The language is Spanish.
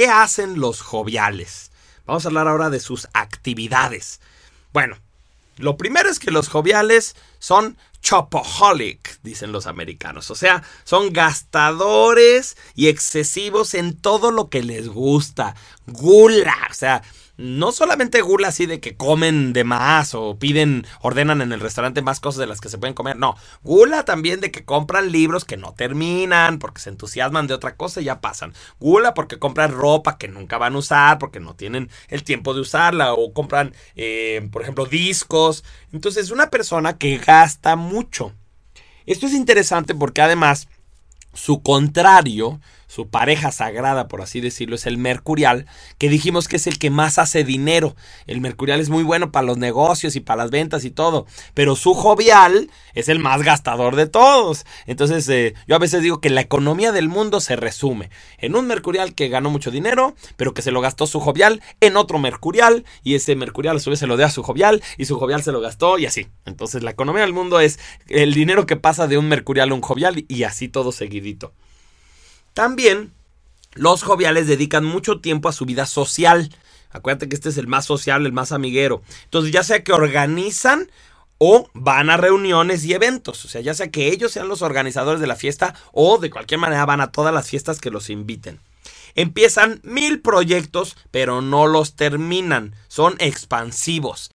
¿Qué hacen los joviales? Vamos a hablar ahora de sus actividades. Bueno, lo primero es que los joviales son chopoholic, dicen los americanos. O sea, son gastadores y excesivos en todo lo que les gusta. Gula, o sea, no solamente gula así de que comen de más o piden, ordenan en el restaurante más cosas de las que se pueden comer. No, gula también de que compran libros que no terminan porque se entusiasman de otra cosa y ya pasan. Gula porque compran ropa que nunca van a usar porque no tienen el tiempo de usarla o compran, eh, por ejemplo, discos. Entonces, una persona que gasta mucho. Esto es interesante porque además su contrario su pareja sagrada, por así decirlo, es el mercurial, que dijimos que es el que más hace dinero. El mercurial es muy bueno para los negocios y para las ventas y todo, pero su jovial es el más gastador de todos. Entonces, eh, yo a veces digo que la economía del mundo se resume en un mercurial que ganó mucho dinero, pero que se lo gastó su jovial en otro mercurial, y ese mercurial a su vez se lo dio a su jovial, y su jovial se lo gastó, y así. Entonces, la economía del mundo es el dinero que pasa de un mercurial a un jovial, y así todo seguidito. También los joviales dedican mucho tiempo a su vida social. Acuérdate que este es el más social, el más amiguero. Entonces, ya sea que organizan o van a reuniones y eventos. O sea, ya sea que ellos sean los organizadores de la fiesta o de cualquier manera van a todas las fiestas que los inviten. Empiezan mil proyectos, pero no los terminan. Son expansivos.